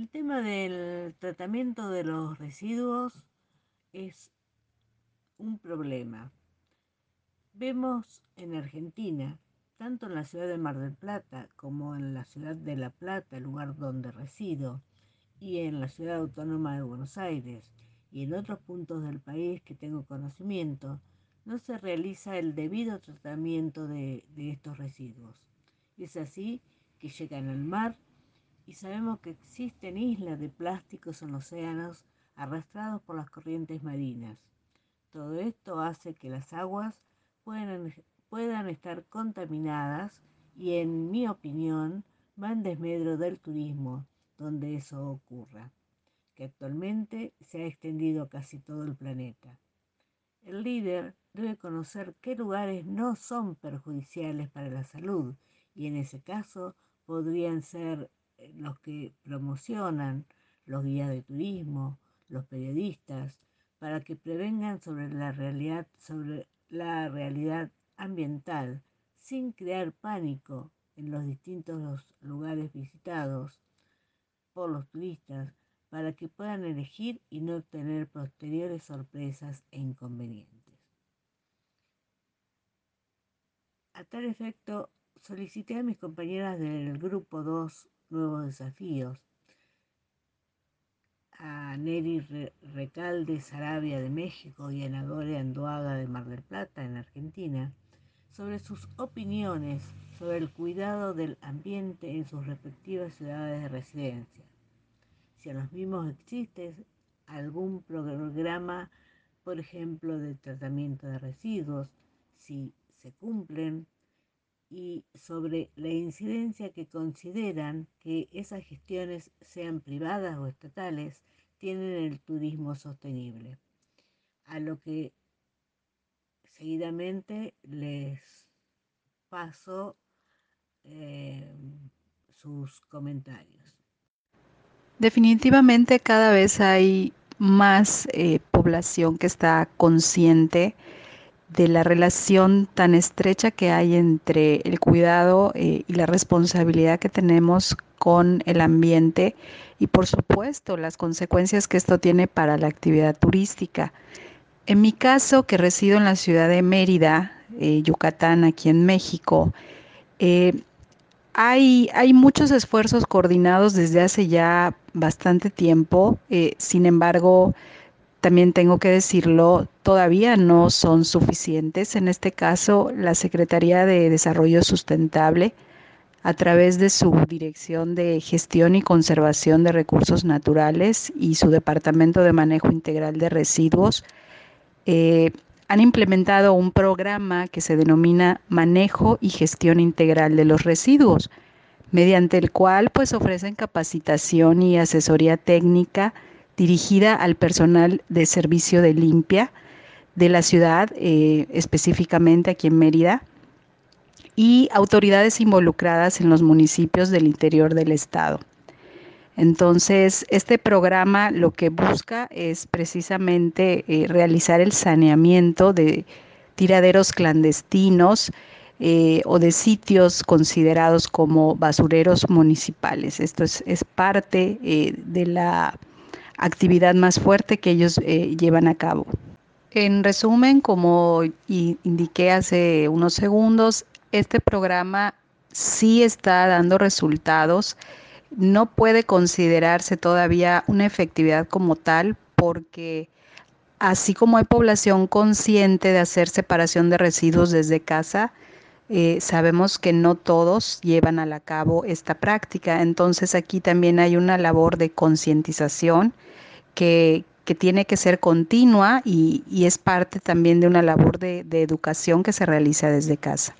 El tema del tratamiento de los residuos es un problema. Vemos en Argentina, tanto en la ciudad de Mar del Plata como en la ciudad de La Plata, lugar donde resido, y en la ciudad autónoma de Buenos Aires y en otros puntos del país que tengo conocimiento, no se realiza el debido tratamiento de, estos residuos. Es así que llegan al mar y sabemos que existen islas de plásticos en los océanos arrastrados por las corrientes marinas. Todo esto hace que las aguas puedan, puedan estar contaminadas y en mi opinión va en desmedro del turismo donde eso ocurra, que actualmente se ha extendido casi todo el planeta. El líder debe conocer qué lugares no son perjudiciales para la salud y en ese caso podrían ser los que promocionan, los guías de turismo, los periodistas, para que prevengan sobre la realidad, sobre la realidad ambiental sin crear pánico en los distintos lugares visitados por los turistas para que puedan elegir y no tener posteriores sorpresas e inconvenientes. A tal efecto, solicité a mis compañeras del grupo 2 Nuevos Desafíos, a Neri Recalde Sarabia de México y a Nagore Anduaga de Mar del Plata en Argentina, sobre sus opiniones sobre el cuidado del ambiente en sus respectivas ciudades de residencia. Si a los mismos existe algún programa, por ejemplo, de tratamiento de residuos, si se cumplen, y sobre la incidencia que consideran que esas gestiones, sean privadas o estatales, tienen el turismo sostenible. A lo que seguidamente les paso eh, sus comentarios. Definitivamente cada vez hay más eh, población que está consciente de la relación tan estrecha que hay entre el cuidado eh, y la responsabilidad que tenemos con el ambiente y por supuesto las consecuencias que esto tiene para la actividad turística. En mi caso, que resido en la ciudad de Mérida, Yucatán, aquí en México, hay, hay, muchos esfuerzos coordinados desde hace ya bastante tiempo, eh, sin embargo, también tengo que decirlo, todavía no son suficientes. En este caso, la Secretaría de Desarrollo Sustentable, a través de su Dirección de Gestión y Conservación de Recursos Naturales y su Departamento de Manejo Integral de Residuos, eh, han implementado un programa que se denomina Manejo y Gestión Integral de los Residuos, mediante el cual pues ofrecen capacitación y asesoría técnica dirigida al personal de servicio de limpia de la ciudad, eh, específicamente aquí en Mérida, y autoridades involucradas en los municipios del interior del estado. Entonces, este programa lo que busca es precisamente eh, realizar el saneamiento de tiraderos clandestinos eh, o de sitios considerados como basureros municipales. Esto es, parte de la actividad más fuerte que ellos llevan a cabo. En resumen, como indiqué hace unos segundos, este programa sí está dando resultados no puede considerarse todavía una efectividad como tal porque así como hay población consciente de hacer separación de residuos desde casa, eh, sabemos que no todos llevan a cabo esta práctica. Entonces aquí también hay una labor de concientización que, tiene que ser continua y, es parte también de una labor de educación que se realiza desde casa.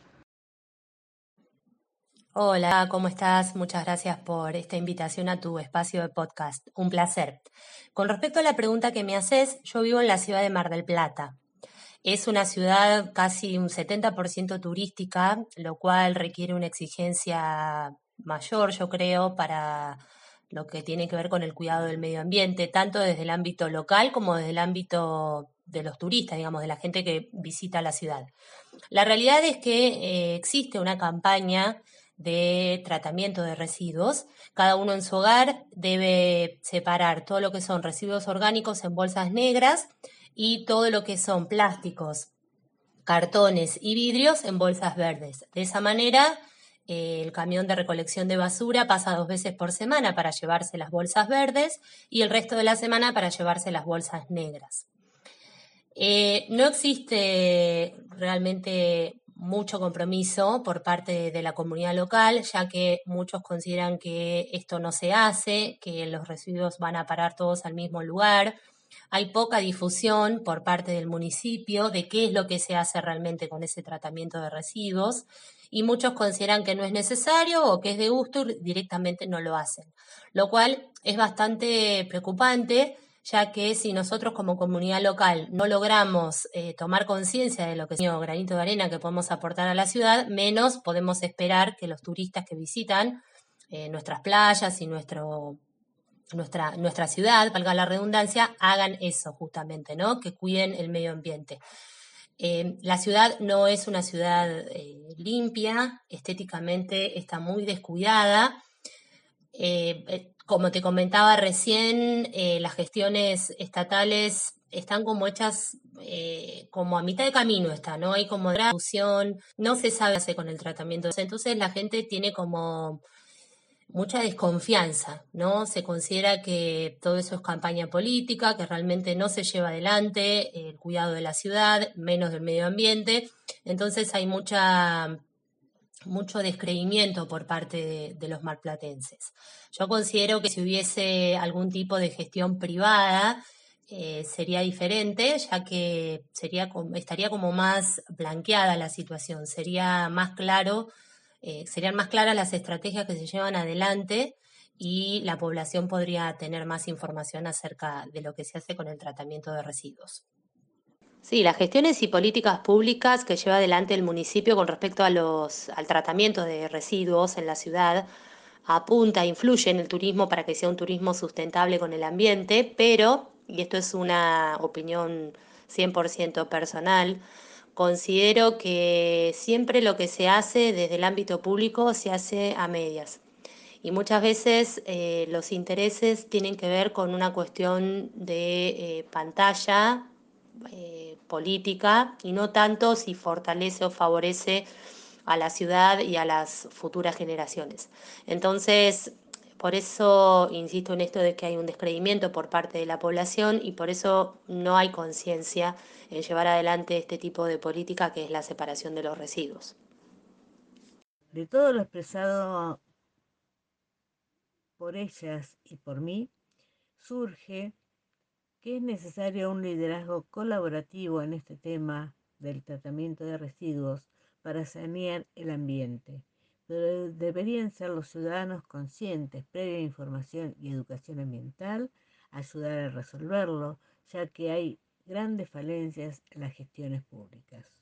Hola, ¿cómo estás? Muchas gracias por esta invitación a tu espacio de podcast. Un placer. Con respecto a la pregunta que me haces, yo vivo en la ciudad de Mar del Plata. Es una ciudad casi un 70% turística, lo cual requiere una exigencia mayor, yo creo, para lo que tiene que ver con el cuidado del medio ambiente, tanto desde el ámbito local como desde el ámbito de los turistas, digamos, de la gente que visita la ciudad. La realidad es que eh, existe una campaña de tratamiento de residuos. Cada uno en su hogar debe separar todo lo que son residuos orgánicos en bolsas negras y todo lo que son plásticos, cartones y vidrios en bolsas verdes. De esa manera, eh, el camión de recolección de basura pasa dos veces por semana para llevarse las bolsas verdes y el resto de la semana para llevarse las bolsas negras. Eh, no existe realmente mucho compromiso por parte de la comunidad local, ya que muchos consideran que esto no se hace, que los residuos van a parar todos al mismo lugar. Hay poca difusión por parte del municipio de qué es lo que se hace realmente con ese tratamiento de residuos y muchos consideran que no es necesario o que es de gusto y directamente no lo hacen, lo cual es bastante preocupante ya que si nosotros como comunidad local no logramos eh, tomar conciencia de lo que es el granito de arena que podemos aportar a la ciudad, menos podemos esperar que los turistas que visitan eh, nuestras playas y nuestro, nuestra, nuestra ciudad, valga la redundancia, hagan eso justamente, ¿no? Que cuiden el medio ambiente. Eh, la ciudad no es una ciudad limpia, estéticamente está muy descuidada. Como te comentaba recién, eh, las gestiones estatales están como hechas eh, como a mitad de camino está, ¿no? Hay como discusión, no se sabe hacer con el tratamiento. Entonces la gente tiene como mucha desconfianza, ¿no? Se considera que todo eso es campaña política, que realmente no se lleva adelante el cuidado de la ciudad, menos del medio ambiente. Entonces hay mucha mucho descreimiento por parte de, los marplatenses. Yo considero que si hubiese algún tipo de gestión privada, eh, sería diferente, ya que sería, estaría como más blanqueada la situación, sería más claro, eh, serían más claras las estrategias que se llevan adelante y la población podría tener más información acerca de lo que se hace con el tratamiento de residuos. Sí, las gestiones y políticas públicas que lleva adelante el municipio con respecto al tratamiento de residuos en la ciudad apunta, influye en el turismo para que sea un turismo sustentable con el ambiente, pero, y esto es una opinión 100% personal, considero que siempre lo que se hace desde el ámbito público se hace a medias. Y muchas veces eh, los intereses tienen que ver con una cuestión de eh, pantalla. Eh, política y no tanto si fortalece o favorece a la ciudad y a las futuras generaciones. Entonces, por eso insisto en esto de que hay un descreimiento por parte de la población y por eso no hay conciencia en llevar adelante este tipo de política que es la separación de los residuos. De todo lo expresado por ellas y por mí, surge que es necesario un liderazgo colaborativo en este tema del tratamiento de residuos para sanear el ambiente, deberían ser los ciudadanos conscientes, previa información y educación ambiental, ayudar a resolverlo, ya que hay grandes falencias en las gestiones públicas.